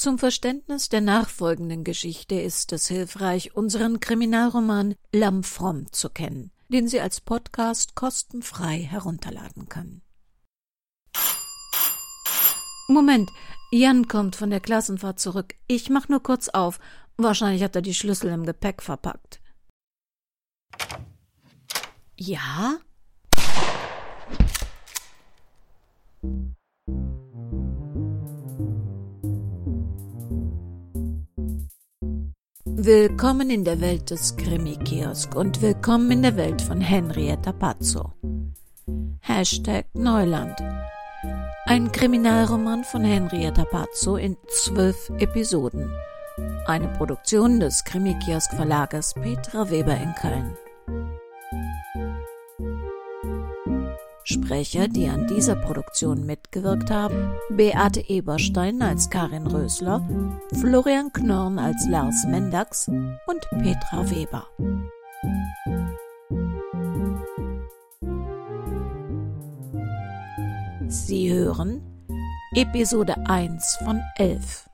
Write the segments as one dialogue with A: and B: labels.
A: Zum Verständnis der nachfolgenden Geschichte ist es hilfreich, unseren Kriminalroman Lamm Fromm zu kennen, den Sie als Podcast kostenfrei herunterladen können. Moment, Jan kommt von der Klassenfahrt zurück. Ich mach nur kurz auf. Wahrscheinlich hat er die Schlüssel im Gepäck verpackt. Ja? Willkommen in der Welt des Krimi-Kiosk und willkommen in der Welt von Henrietta Pazzo. Hashtag Neuland. Ein Kriminalroman von Henrietta Pazzo in zwölf Episoden. Eine Produktion des Krimi-Kiosk Verlages Petra Weber in Köln. Sprecher, die an dieser Produktion mitgewirkt haben, Beate Eberstein als Karin Rösler, Florian Knorn als Lars Mendax und Petra Weber. Sie hören Episode 1 von 11.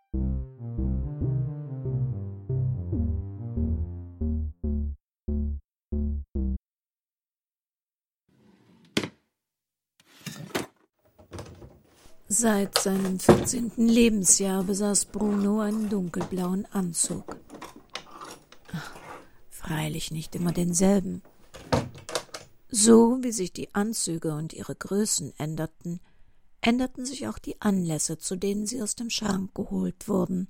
A: Seit seinem 14. Lebensjahr besaß Bruno einen dunkelblauen Anzug. Ach, freilich nicht immer denselben. So wie sich die Anzüge und ihre Größen änderten, änderten sich auch die Anlässe, zu denen sie aus dem Schrank geholt wurden.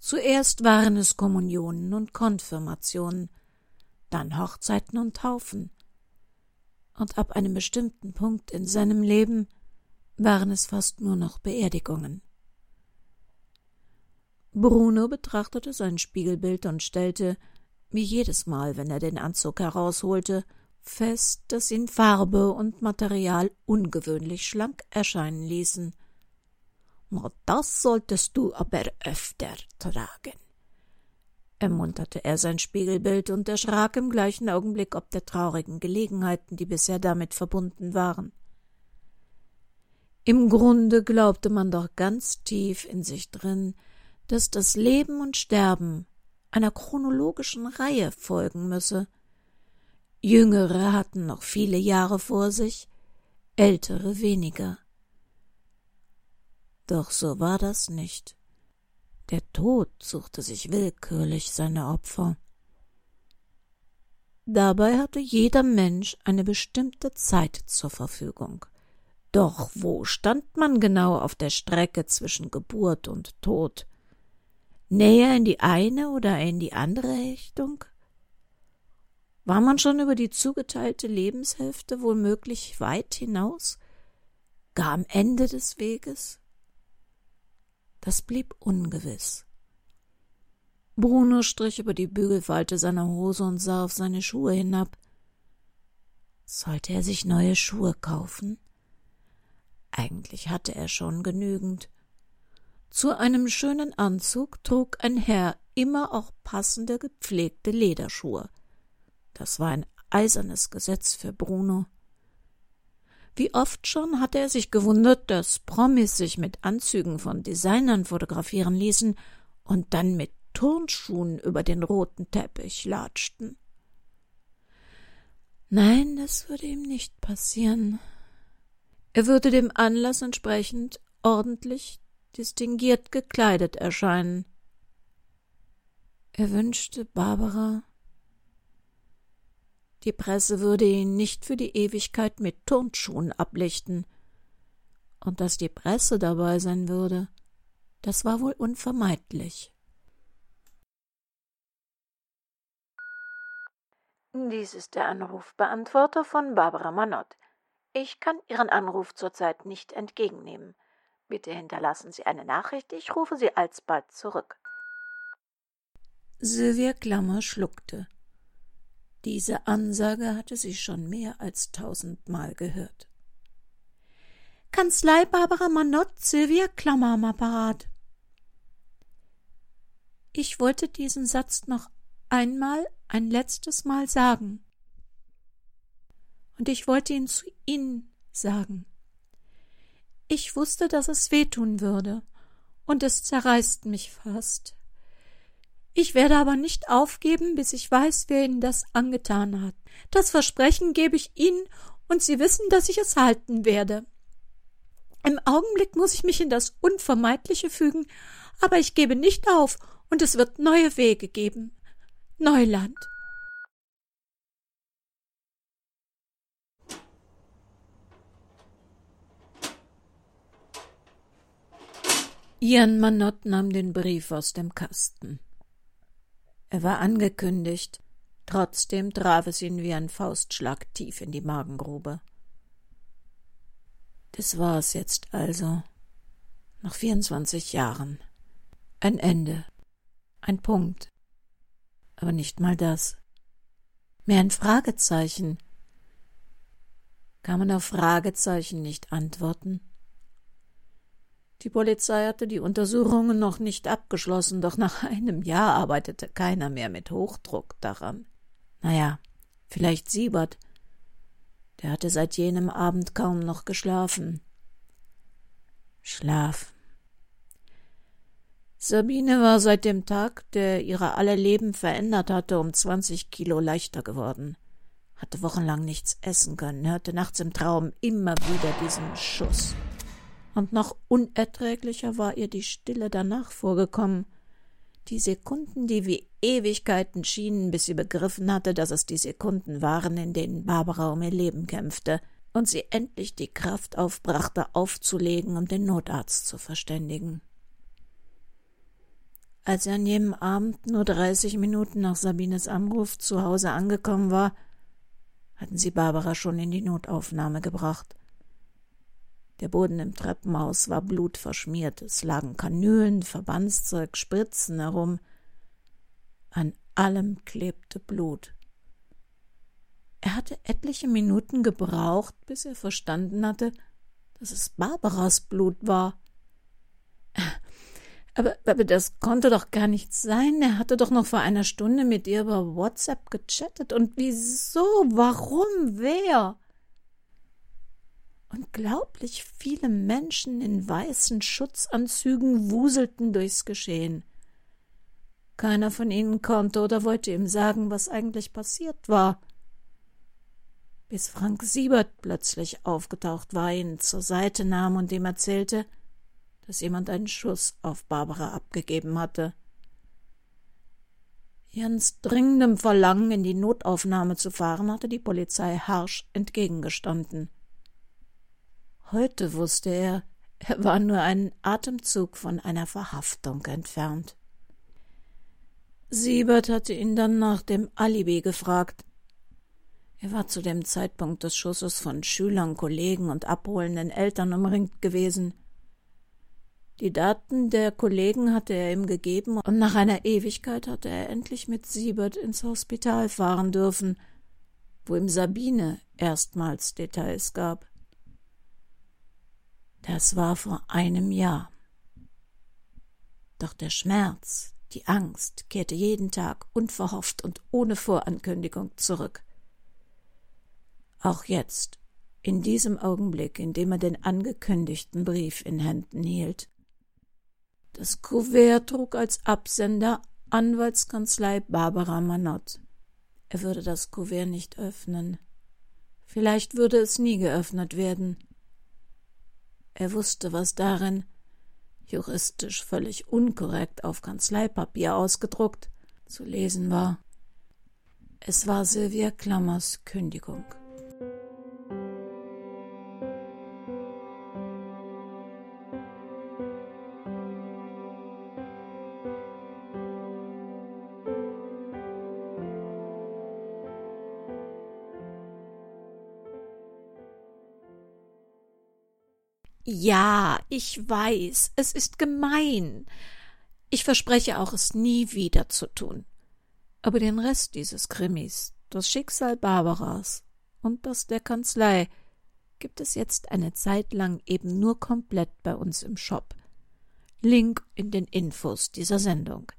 A: Zuerst waren es Kommunionen und Konfirmationen, dann Hochzeiten und Taufen. Und ab einem bestimmten Punkt in seinem Leben waren es fast nur noch Beerdigungen. Bruno betrachtete sein Spiegelbild und stellte, wie jedes Mal, wenn er den Anzug herausholte, fest, dass ihn Farbe und Material ungewöhnlich schlank erscheinen ließen. Na, das solltest du aber öfter tragen, ermunterte er sein Spiegelbild und erschrak im gleichen Augenblick ob der traurigen Gelegenheiten, die bisher damit verbunden waren. Im Grunde glaubte man doch ganz tief in sich drin, dass das Leben und Sterben einer chronologischen Reihe folgen müsse. Jüngere hatten noch viele Jahre vor sich, ältere weniger. Doch so war das nicht. Der Tod suchte sich willkürlich seine Opfer. Dabei hatte jeder Mensch eine bestimmte Zeit zur Verfügung. Doch wo stand man genau auf der Strecke zwischen Geburt und Tod? Näher in die eine oder in die andere Richtung? War man schon über die zugeteilte Lebenshälfte womöglich weit hinaus? Gar am Ende des Weges? Das blieb ungewiss. Bruno strich über die Bügelfalte seiner Hose und sah auf seine Schuhe hinab. Sollte er sich neue Schuhe kaufen? Eigentlich hatte er schon genügend. Zu einem schönen Anzug trug ein Herr immer auch passende gepflegte Lederschuhe. Das war ein eisernes Gesetz für Bruno. Wie oft schon hatte er sich gewundert, dass Promis sich mit Anzügen von Designern fotografieren ließen und dann mit Turnschuhen über den roten Teppich latschten. Nein, das würde ihm nicht passieren. Er würde dem Anlass entsprechend ordentlich distinguiert gekleidet erscheinen. Er wünschte Barbara. Die Presse würde ihn nicht für die Ewigkeit mit Turnschuhen ablichten. Und dass die Presse dabei sein würde, das war wohl unvermeidlich.
B: Dies ist der Anrufbeantworter von Barbara Manott. Ich kann Ihren Anruf zurzeit nicht entgegennehmen. Bitte hinterlassen Sie eine Nachricht, ich rufe Sie alsbald zurück.
A: Sylvia Klammer schluckte. Diese Ansage hatte sie schon mehr als tausendmal gehört. Kanzlei Barbara Manott, Sylvia Klammer am Apparat. Ich wollte diesen Satz noch einmal, ein letztes Mal sagen und ich wollte ihn zu Ihnen sagen. Ich wusste, dass es wehtun würde, und es zerreißt mich fast. Ich werde aber nicht aufgeben, bis ich weiß, wer Ihnen das angetan hat. Das Versprechen gebe ich Ihnen, und Sie wissen, dass ich es halten werde. Im Augenblick muss ich mich in das Unvermeidliche fügen, aber ich gebe nicht auf, und es wird neue Wege geben. Neuland. Ian Manott nahm den Brief aus dem Kasten. Er war angekündigt, trotzdem traf es ihn wie ein Faustschlag tief in die Magengrube. Das war es jetzt also. Nach vierundzwanzig Jahren. Ein Ende. Ein Punkt. Aber nicht mal das. Mehr ein Fragezeichen. Kann man auf Fragezeichen nicht antworten? Die Polizei hatte die Untersuchungen noch nicht abgeschlossen, doch nach einem Jahr arbeitete keiner mehr mit Hochdruck daran. Naja, vielleicht Siebert. Der hatte seit jenem Abend kaum noch geschlafen. Schlaf. Sabine war seit dem Tag, der ihre alle Leben verändert hatte, um zwanzig Kilo leichter geworden, hatte wochenlang nichts essen können, hörte nachts im Traum immer wieder diesen Schuss und noch unerträglicher war ihr die Stille danach vorgekommen. Die Sekunden, die wie Ewigkeiten schienen, bis sie begriffen hatte, dass es die Sekunden waren, in denen Barbara um ihr Leben kämpfte, und sie endlich die Kraft aufbrachte, aufzulegen und den Notarzt zu verständigen. Als er an jenem Abend nur dreißig Minuten nach Sabines Anruf zu Hause angekommen war, hatten sie Barbara schon in die Notaufnahme gebracht. Der Boden im Treppenhaus war blutverschmiert, es lagen Kanülen, Verbandszeug, Spritzen herum. An allem klebte Blut. Er hatte etliche Minuten gebraucht, bis er verstanden hatte, dass es Barbaras Blut war. Aber, aber das konnte doch gar nicht sein. Er hatte doch noch vor einer Stunde mit ihr über WhatsApp gechattet. Und wieso? Warum? Wer? Unglaublich viele Menschen in weißen Schutzanzügen wuselten durchs Geschehen. Keiner von ihnen konnte oder wollte ihm sagen, was eigentlich passiert war. Bis Frank Siebert plötzlich aufgetaucht war, ihn zur Seite nahm und ihm erzählte, dass jemand einen Schuss auf Barbara abgegeben hatte. Jans dringendem Verlangen, in die Notaufnahme zu fahren, hatte die Polizei harsch entgegengestanden. Heute wusste er, er war nur einen Atemzug von einer Verhaftung entfernt. Siebert hatte ihn dann nach dem Alibi gefragt. Er war zu dem Zeitpunkt des Schusses von Schülern, Kollegen und abholenden Eltern umringt gewesen. Die Daten der Kollegen hatte er ihm gegeben, und nach einer Ewigkeit hatte er endlich mit Siebert ins Hospital fahren dürfen, wo ihm Sabine erstmals Details gab. Das war vor einem Jahr. Doch der Schmerz, die Angst kehrte jeden Tag unverhofft und ohne Vorankündigung zurück. Auch jetzt, in diesem Augenblick, in dem er den angekündigten Brief in Händen hielt. Das Kuvert trug als Absender Anwaltskanzlei Barbara Manott. Er würde das Kuvert nicht öffnen. Vielleicht würde es nie geöffnet werden. Er wusste, was darin, juristisch völlig unkorrekt auf Kanzleipapier ausgedruckt, zu lesen war. Es war Sylvia Klammers Kündigung. Ja, ich weiß, es ist gemein. Ich verspreche auch, es nie wieder zu tun. Aber den Rest dieses Krimis, das Schicksal Barbaras und das der Kanzlei, gibt es jetzt eine Zeit lang eben nur komplett bei uns im Shop. Link in den Infos dieser Sendung.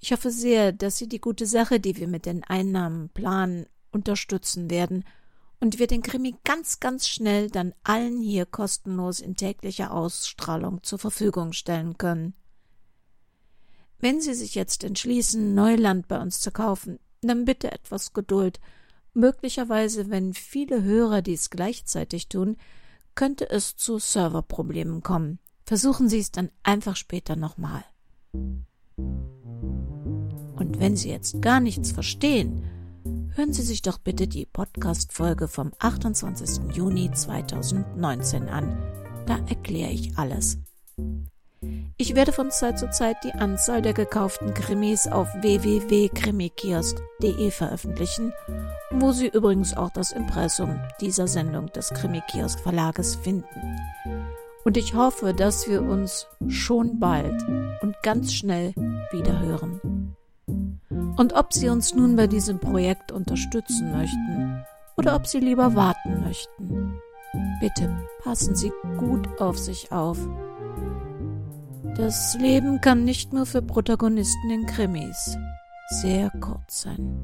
A: Ich hoffe sehr, dass Sie die gute Sache, die wir mit den Einnahmen planen, unterstützen werden – und wir den Krimi ganz, ganz schnell dann allen hier kostenlos in täglicher Ausstrahlung zur Verfügung stellen können. Wenn Sie sich jetzt entschließen, Neuland bei uns zu kaufen, dann bitte etwas Geduld. Möglicherweise, wenn viele Hörer dies gleichzeitig tun, könnte es zu Serverproblemen kommen. Versuchen Sie es dann einfach später nochmal. Und wenn Sie jetzt gar nichts verstehen, hören Sie sich doch bitte die Podcast-Folge vom 28. Juni 2019 an. Da erkläre ich alles. Ich werde von Zeit zu Zeit die Anzahl der gekauften Krimis auf www.krimikiosk.de veröffentlichen, wo Sie übrigens auch das Impressum dieser Sendung des Krimikiosk Verlages finden. Und ich hoffe, dass wir uns schon bald und ganz schnell wieder hören. Und ob Sie uns nun bei diesem Projekt unterstützen möchten oder ob Sie lieber warten möchten, bitte passen Sie gut auf sich auf das Leben kann nicht nur für Protagonisten in Krimis sehr kurz sein.